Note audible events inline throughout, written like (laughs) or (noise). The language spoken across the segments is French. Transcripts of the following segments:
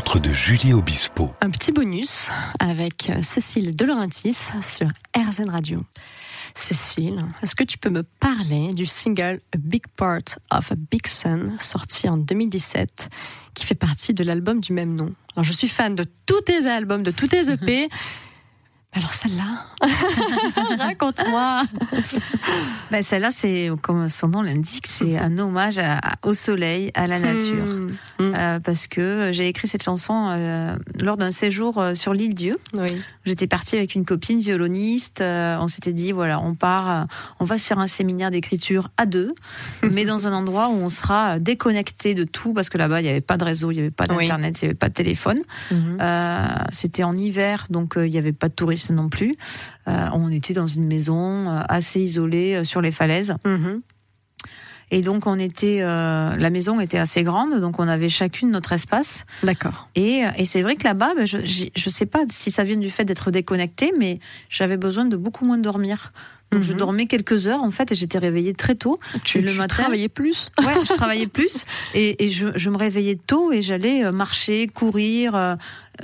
rencontre de Julie Obispo. Un petit bonus avec Cécile Delaurentis sur RZN Radio. Cécile, est-ce que tu peux me parler du single A Big Part of a Big Sun sorti en 2017 qui fait partie de l'album du même nom? Alors je suis fan de tous tes albums, de tous tes EP. (laughs) Alors celle-là, (laughs) raconte-moi. Ben celle-là, c'est comme son nom l'indique, c'est un hommage au soleil, à la nature, hmm. Hmm. Euh, parce que j'ai écrit cette chanson euh, lors d'un séjour euh, sur l'île Dieu. Oui. J'étais partie avec une copine violoniste. on s'était dit voilà, on part, on va se faire un séminaire d'écriture à deux, (laughs) mais dans un endroit où on sera déconnecté de tout, parce que là-bas il n'y avait pas de réseau, il n'y avait pas d'internet, il n'y avait pas de téléphone. Mhm. C'était en hiver, donc il n'y avait pas de touristes non plus. Euh, on était dans une maison euh, assez isolée euh, sur les falaises. Mhm. Et donc on était, la maison était assez grande, donc on avait chacune notre espace. D'accord. Et, c'est vrai que là-bas, ben, je ne sais pas si ça vient du fait d'être déconnecté, mais j'avais besoin de beaucoup moins dormir. Donc je mhm. dormais quelques heures en fait et j'étais réveillée très tôt. Tu, et le matin, travaillais plus? Ouais, je travaillais plus et, je, je, me réveillais tôt et j'allais marcher, courir,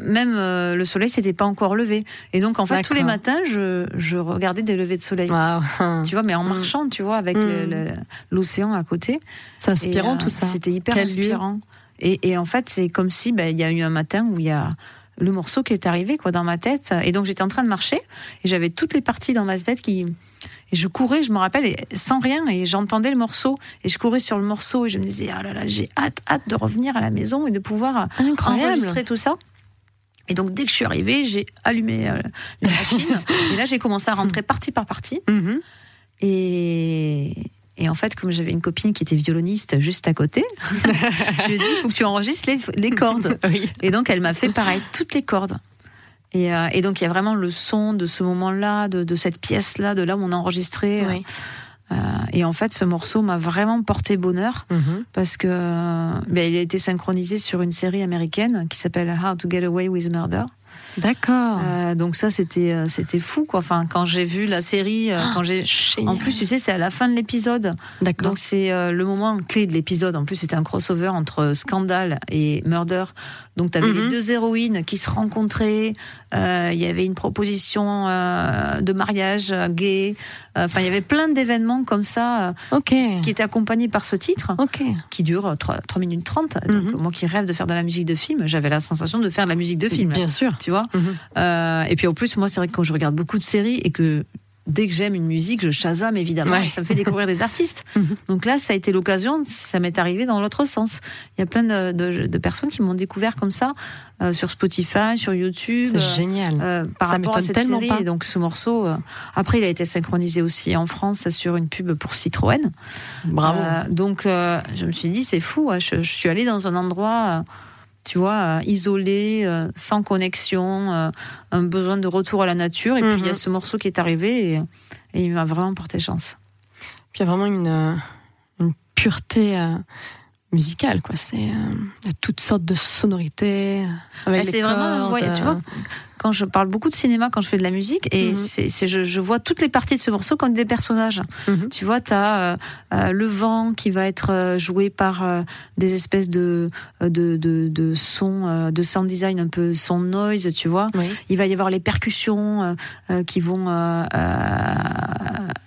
même euh, le soleil s'était pas encore levé. Et donc en fait tous les matins je, je regardais des levées de soleil. Tu vois, mais en mm. marchant, tu vois, avec mm. l'océan à côté. C'est inspirant tout ça. C'était hyper inspirant. Et, et, en fait c'est comme si ben, il y a eu un matin où il y a le morceau qui est arrivé quoi dans ma tête. Et donc j'étais en train de marcher et j'avais toutes les parties dans ma tête qui et je courais, je me rappelle, sans rien, et j'entendais le morceau, et je courais sur le morceau, et je me disais, ah là là, j'ai hâte, hâte de revenir à la maison et de pouvoir enregistrer tout ça. Et donc, dès que je suis arrivée, j'ai allumé euh, la machine. (laughs) et là, j'ai commencé à rentrer partie par partie. Mhm. Et, et, en fait, comme j'avais une copine qui était violoniste juste à côté, (laughs) je lui ai dit il faut que tu enregistres les, les cordes. (laughs) Et donc, elle m'a fait pareil, toutes les cordes. Et, euh, et donc, il y a vraiment le son de ce moment-là, de, de, cette pièce-là, de là où on a enregistré. Oui. Euh, et en fait, ce morceau m'a vraiment porté bonheur mhm. parce que ben, il a été synchronisé sur une série américaine qui s'appelle How to Get Away with Murder. D'accord. Euh, donc ça c'était euh, c'était fou quoi. Enfin quand j'ai vu la série, euh, quand j'ai en plus tu sais c'est à la fin de l'épisode. D'accord. Donc c'est le moment clé de l'épisode. En plus c'était un crossover entre Scandal et Murder. Donc tu avais les mhm. deux héroïnes qui se rencontraient. Il y avait une proposition de mariage gay. Enfin il y avait plein d'événements comme ça. Qui étaient accompagnés par ce titre. Qui dure 3, 3 minutes 30. Donc mhm. moi qui rêve de faire de la musique de film, j'avais la sensation de faire de la musique de film. Bien sûr. Tu vois? Euh, et puis en plus, moi, c'est vrai que quand je regarde beaucoup de séries et que dès que j'aime une musique, je chasame évidemment. Et ça me fait découvrir des artistes. (laughs) Mhm. Donc là, ça a été l'occasion. Ça m'est arrivé dans l'autre sens. Il y a plein de, personnes qui m'ont découvert comme ça euh, sur Spotify, sur YouTube. C'est euh, génial. par ça rapport à cette série. Et donc ce morceau, après, il a été synchronisé aussi en France sur une pub pour Citroën. Bravo. donc je me suis dit, c'est fou. Je, je, suis allée dans un endroit tu vois, euh, isolé, euh, sans connexion, euh, un besoin de retour à la nature. Et puis il y a mhm. ce morceau qui est arrivé et, il m'a vraiment porté chance. Puis il y a vraiment une, une pureté musicale, quoi. C'est toutes sortes de sonorités. Bah, c'est vraiment, tu vois, quand je parle beaucoup de cinéma, quand je fais de la musique, et c'est, je, je, vois toutes les parties de ce morceau comme des personnages. Mhm. Tu vois, tu as euh, euh, le vent qui va être euh, joué par des espèces de, de, de, de sons, de sound design, un peu son noise, tu vois. Il va y avoir les percussions qui vont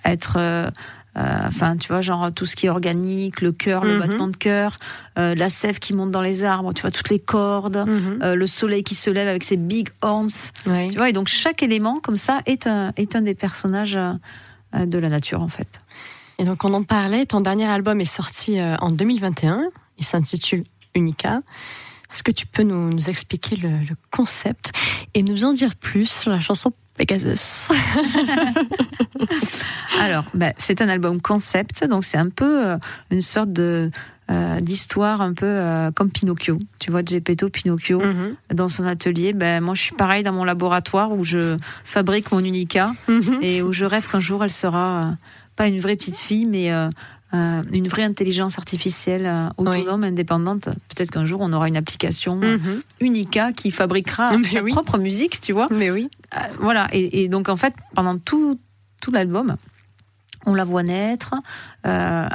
être enfin, tu vois, genre tout ce qui est organique, le cœur, le mhm. battement de cœur, euh, la sève qui monte dans les arbres, tu vois, toutes les cordes, mhm. euh, le soleil qui se lève avec ses big horns. Tu vois, et donc chaque élément, comme ça, est un, est un des personnages de la nature, en fait. Et donc, on en parlait, ton dernier album est sorti en 2021. Il s'intitule Unica. Est-ce que tu peux nous, nous expliquer le, le, concept et nous en dire plus sur la chanson Pegasus. (laughs) Alors, bah, c'est un album concept, donc c'est un peu euh, une sorte de euh, d'histoire un peu euh, comme Pinocchio. Tu vois, Gepetto Pinocchio mhm. dans son atelier. Ben moi, je suis pareil dans mon laboratoire où je fabrique mon Unica mhm. et où je rêve qu'un jour elle sera pas une vraie petite fille, mais euh, une vraie intelligence artificielle euh, autonome, indépendante. Peut-être qu'un jour on aura une application euh, mhm. Unica qui fabriquera sa propre musique, tu vois. Mais oui. voilà. Et, donc en fait, pendant tout, tout l'album, on la voit naître, euh,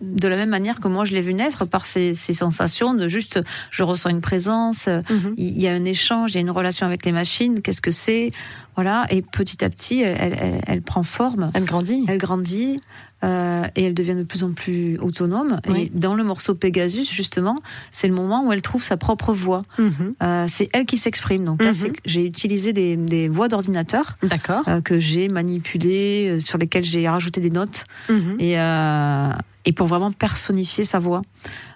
de la même manière que moi je l'ai vu naître par ces, sensations de juste, je ressens une présence, mhm. il y a un échange, il y a une relation avec les machines, qu'est-ce que c'est, voilà, et petit à petit, elle, prend forme. Elle grandit. Elle grandit. Euh, et elle devient de plus en plus autonome. Et dans le morceau Pegasus, justement, c'est le moment où elle trouve sa propre voix. Mhm. Euh, c'est elle qui s'exprime. Donc là, mhm. j'ai utilisé des, voix d'ordinateur euh, que j'ai manipulées, sur lesquelles j'ai rajouté des notes. Mhm. Et, et pour vraiment personnifier sa voix.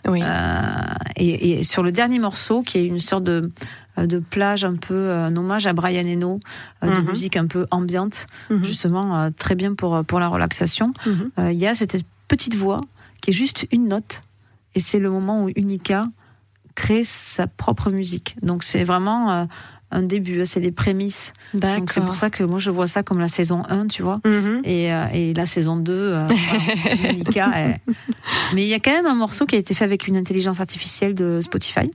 Oui. Et, et, sur le dernier morceau, qui est une sorte de euh, de plage un peu, euh, un hommage à Brian Eno, euh, de mhm. musique un peu ambiante, mhm. justement très bien pour, pour la relaxation. Mhm. Il y a cette petite voix qui est juste une note, et c'est le moment où Unica crée sa propre musique. Donc c'est vraiment un début, hein, c'est les prémices. Donc c'est pour ça que moi je vois ça comme la saison 1, tu vois. et, et, la saison 2, Unica. (laughs) Mais il y a quand même un morceau qui a été fait avec une intelligence artificielle de Spotify.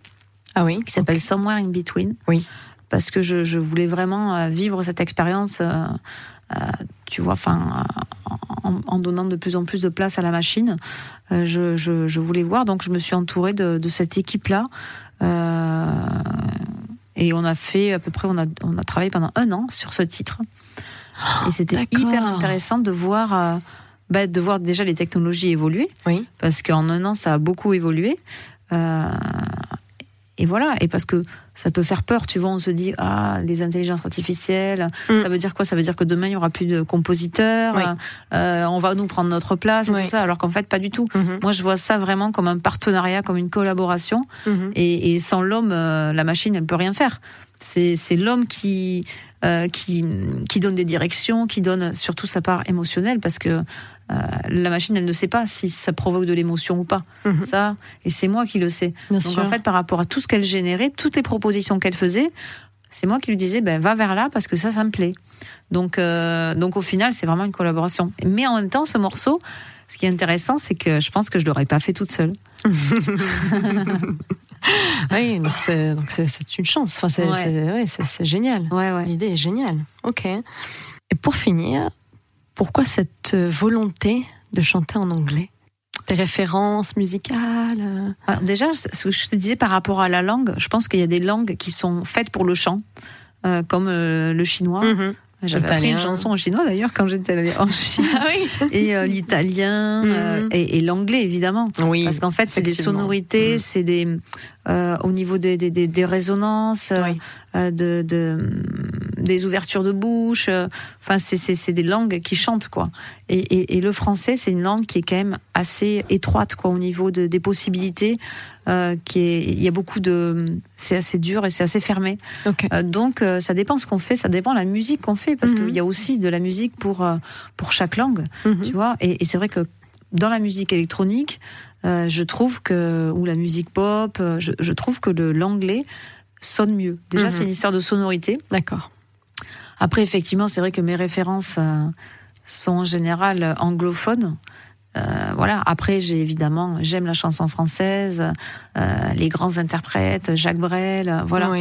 Ah oui. Qui s'appelle Somewhere in Between. Oui. Parce que je, je voulais vraiment euh, vivre cette expérience, euh, euh, tu vois, enfin, en, donnant de plus en plus de place à la machine. Je, je, je, voulais voir, donc je me suis entourée de, de cette équipe-là. et on a fait à peu près, on a, on a travaillé pendant un an sur ce titre. et c'était hyper intéressant de voir. Bah, de voir déjà les technologies évoluer. Oui. Parce qu'en un an, ça a beaucoup évolué. Et voilà, et parce que ça peut faire peur, tu vois, on se dit, ah, les intelligences artificielles, mm. ça veut dire quoi? Ça veut dire que demain, il y aura plus de compositeurs, euh, on va nous prendre notre place et tout ça, alors qu'en fait, pas du tout. Mm-hmm. Moi, je vois ça vraiment comme un partenariat, comme une collaboration, mm-hmm. et, sans l'homme, euh, la machine, elle peut rien faire. C'est l'homme qui, euh, qui, qui donne des directions, qui donne surtout sa part émotionnelle, parce que euh, la machine, elle ne sait pas si ça provoque de l'émotion ou pas. Mhm. Ça, et c'est moi qui le sais. Donc en fait, par rapport à tout ce qu'elle générait, toutes les propositions qu'elle faisait, c'est moi qui lui disais, ben va vers là parce que ça, ça me plaît. Donc, euh, donc au final, c'est vraiment une collaboration. Mais en même temps, ce morceau, ce qui est intéressant, c'est que je pense que je l'aurais pas fait toute seule. (laughs) oui, donc c'est une chance. Enfin, c'est génial. Ouais, L'idée est géniale. Ok. Et pour finir, pourquoi cette volonté de chanter en anglais? Des références musicales ah, Déjà, ce que je te disais par rapport à la langue, je pense qu'il y a des langues qui sont faites pour le chant, euh, comme euh, le chinois. Mm-hmm. J'avais appris une chanson en chinois d'ailleurs quand j'étais allée en (laughs) Chine. Ah et euh, l'italien mm-hmm. et, l'anglais évidemment. Oui, Parce qu'en fait, c'est des sonorités, mm-hmm. c'est des au niveau des, des, des, résonances, de, de, des ouvertures de bouche. Euh, enfin, c'est des langues qui chantent, quoi. Et, et, le français, c'est une langue qui est quand même assez étroite, quoi, au niveau de, des possibilités. Euh, qui est, il y a beaucoup de, c'est assez dur et c'est assez fermé. Euh, donc, ça dépend ce qu'on fait, ça dépend la musique qu'on fait, parce mhm. qu'il y a aussi de la musique pour pour chaque langue, mhm. tu vois. Et, c'est vrai que dans la musique électronique, je trouve que ou la musique pop, je, je trouve que l'anglais sonne mieux. Déjà, mhm. c'est une histoire de sonorité. D'accord. Après, effectivement, c'est vrai que mes références euh, sont en général anglophones. Euh, voilà. Après, j'ai évidemment, j'aime la chanson française, euh, les grands interprètes, Jacques Brel, voilà.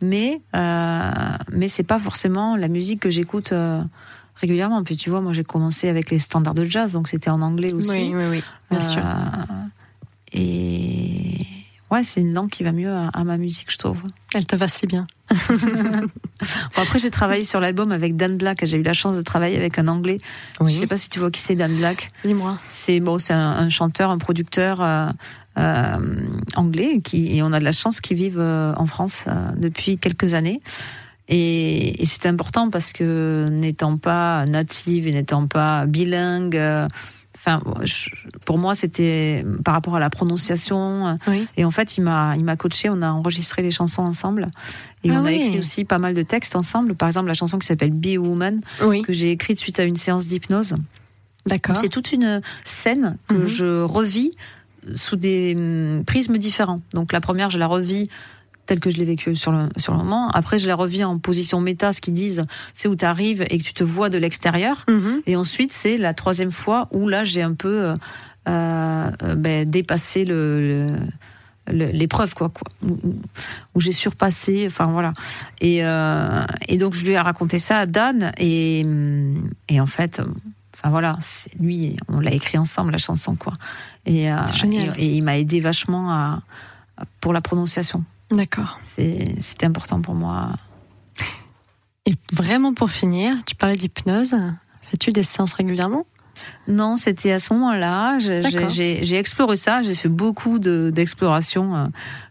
Mais, mais c'est pas forcément la musique que j'écoute régulièrement. Puis tu vois, moi, j'ai commencé avec les standards de jazz, donc c'était en anglais aussi. Oui, oui, oui, bien sûr. Et ouais, c'est une langue qui va mieux à, ma musique, je trouve. Elle te va si bien. (laughs) après, j'ai travaillé sur l'album avec Dan Black. J'ai eu la chance de travailler avec un Anglais. Oui. Je sais pas si tu vois qui c'est Dan Black. Dis-moi. C'est bon, c'est un, chanteur, un producteur euh, euh, anglais qui et on a de la chance qu'ils vivent euh, en France depuis quelques années. Et, et c'est important parce que n'étant pas native et n'étant pas bilingue Enfin, pour moi, c'était par rapport à la prononciation. Et en fait, il m'a, il m'a coaché. On a enregistré les chansons ensemble. Et ah on a écrit aussi pas mal de textes ensemble. Par exemple, la chanson qui s'appelle Be a Woman, que j'ai écrite suite à une séance d'hypnose. D'accord. C'est toute une scène que mhm. je revis sous des hum, prismes différents. Donc la première, je la revis tel que je l'ai vécu sur le, sur le moment. Après, je la reviens en position méta, ce qu'ils disent, c'est où tu arrives et que tu te vois de l'extérieur. Mhm. Et ensuite, c'est la troisième fois où là, j'ai un peu euh, euh, ben, dépassé le, l'épreuve quoi, quoi où, j'ai surpassé enfin voilà et, euh, et donc je lui ai raconté ça à Dan et, et en fait enfin voilà, c'est lui, on l'a écrit ensemble la chanson quoi. Et, euh, et il m'a aidé vachement à, pour la prononciation. D'accord. C'était important pour moi. Et vraiment pour finir, tu parlais d'hypnose. Fais-tu des séances régulièrement? Non, c'était à ce moment-là. J'ai- exploré ça. J'ai fait beaucoup de- d'exploration euh,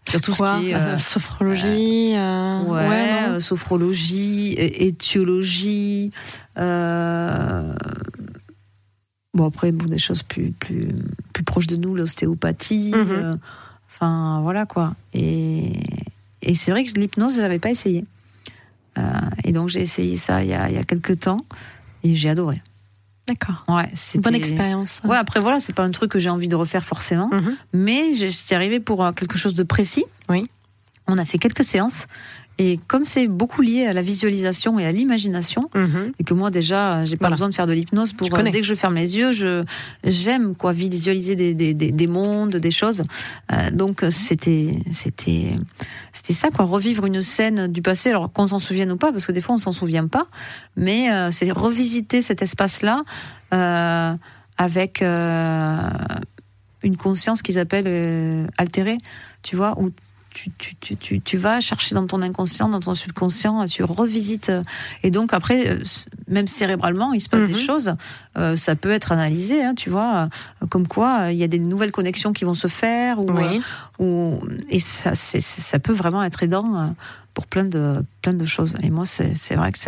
sur tout Quoi ce qui est? euh, Sophrologie euh, ouais, non? euh, sophrologie, étiologie. Bon après, bon, des choses plus plus plus proches de nous, l'ostéopathie. Euh, Enfin voilà quoi. Et et c'est vrai que l'hypnose, je l'avais pas essayé. Euh, et donc j'ai essayé ça il y a il y a quelques temps et j'ai adoré. D'accord. Ouais, Bonne expérience. Ouais, après voilà, c'est pas un truc que j'ai envie de refaire forcément, Mhm. mais je suis arrivée pour euh, quelque chose de précis. Oui. On a fait quelques séances et comme c'est beaucoup lié à la visualisation et à l'imagination Mhm. et que moi déjà j'ai pas Voilà. besoin de faire de l'hypnose pour euh, dès que je ferme les yeux, je j'aime quoi visualiser des, des, des, des mondes, des choses. Euh, donc c'était c'était c'était ça quoi, revivre une scène du passé alors qu'on s'en souvienne ou pas parce que des fois on s'en souvient pas, mais euh, c'est revisiter cet espace là euh, avec une conscience qu'ils appellent altérée, tu vois, où tu, tu, tu, tu, tu vas chercher dans ton inconscient, dans ton subconscient, tu revisites. Et donc après, euh, même cérébralement, il se passe Mhm. des choses. euh, ça peut être analysé, hein, tu vois, euh, comme quoi il y a des nouvelles connexions qui vont se faire. Ou, Oui. euh, ou- et ça, ça peut vraiment être aidant pour plein de, plein de choses. Et moi, c'est vrai que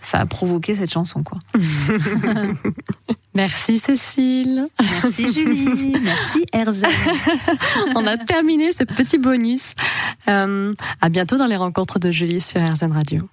ça a provoqué cette chanson. Quoi. (laughs) Merci Cécile. Merci Julie, (laughs) merci Erzen. (laughs) On a terminé ce petit bonus. Euh, à bientôt dans les rencontres de Julie sur RZN Radio.